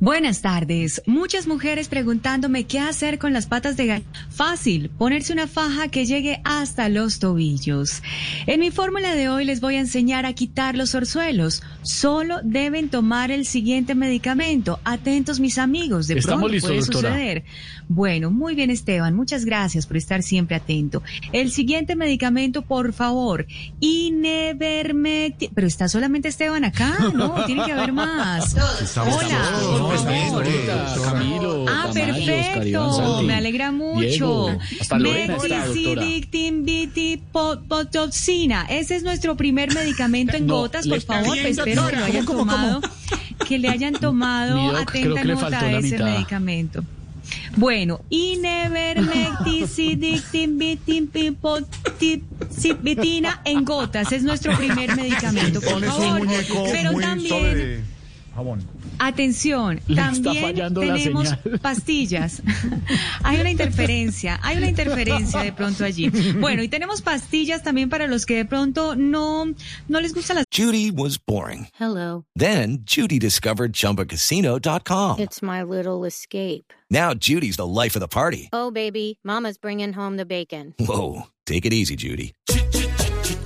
Buenas tardes. Muchas mujeres preguntándome qué hacer con las patas de gallo. Fácil, ponerse una faja que llegue hasta los tobillos. En mi fórmula de hoy les voy a enseñar a quitar los orzuelos. Solo deben tomar el siguiente medicamento. Atentos mis amigos, de Estamos pronto listos, puede doctora. suceder. Bueno, muy bien Esteban, muchas gracias por estar siempre atento. El siguiente medicamento, por favor. Pero está solamente Esteban acá, ¿no? Tiene que haber más. Hola, por favor. Camilo, Ah, Tamayo, Oscar Iván perfecto. Santi, Me alegra mucho. Meticidictinvitipotoxina. Ese es nuestro primer medicamento en No, gotas, por favor. bien, Espero que lo hayan ¿Cómo, cómo, tomado, que le hayan tomado atenta nota a ese mitad. medicamento. Bueno, Inevermecticidictinvitina en gotas es nuestro primer medicamento, por favor. Pero también jabón. Atención, Le también tenemos pastillas. hay una interferencia, hay una interferencia de pronto allí. Bueno, y tenemos pastillas también para los que de pronto no, no les gustan las Judy was boring. Hello. Then Judy discovered ChumbaCasino.com. It's my little escape. Now Judy's the life of the party. Oh, baby, Mama's bringing home the bacon. Whoa, take it easy, Judy.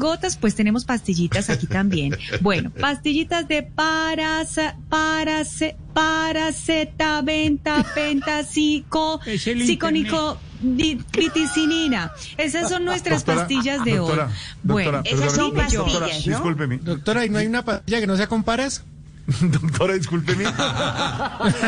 Gotas, pues tenemos pastillitas aquí también. Bueno, pastillitas de parasa, parase, paracetamenta, pentasico, psiconico, di- viticinina. Esas son nuestras Doctora, pastillas de doctora, hoy. Bueno, doctora, esas son pastillas. doctora, discúlpeme. Doctora, ¿y no hay una pastilla que no sea comparas? Doctora, discúlpeme.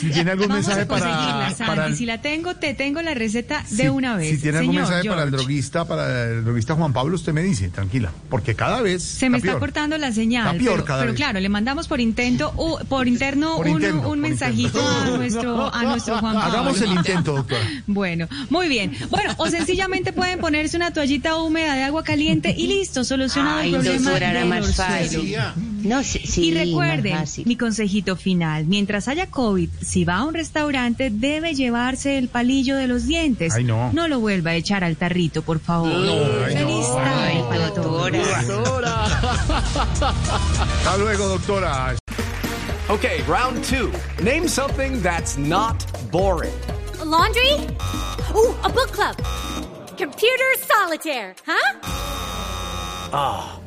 si tiene algún Vamos mensaje para, para el- Si la tengo, te tengo la receta de una vez. Si tiene algún Señor mensaje para el George. droguista, para el droguista Juan Pablo, usted me dice, tranquila, porque cada vez Se me está cortando la señal. Está peor pero, cada pero vez. claro, le mandamos por intento, u- por interno Por un, interno, un por mensajito interno. a nuestro, a nuestro Juan Pablo. Hagamos el intento, doctora. Bueno, muy bien. Bueno, o sencillamente pueden ponerse una toallita húmeda de agua caliente y listo, solucionado Ay, el problema doctora, era del más orzuelo. fácil. No, sí, sí, Y recuerden, mi consejito final, mientras haya COVID, si va a un restaurante, debe llevarse el palillo de los dientes. Ay, no. lo vuelva a echar al tarrito, por favor. Feliz tarde para todos. Hasta luego, doctora. Okay, round two. Name something that's not boring. laundry? Ooh, a book club. Computer solitaire, huh?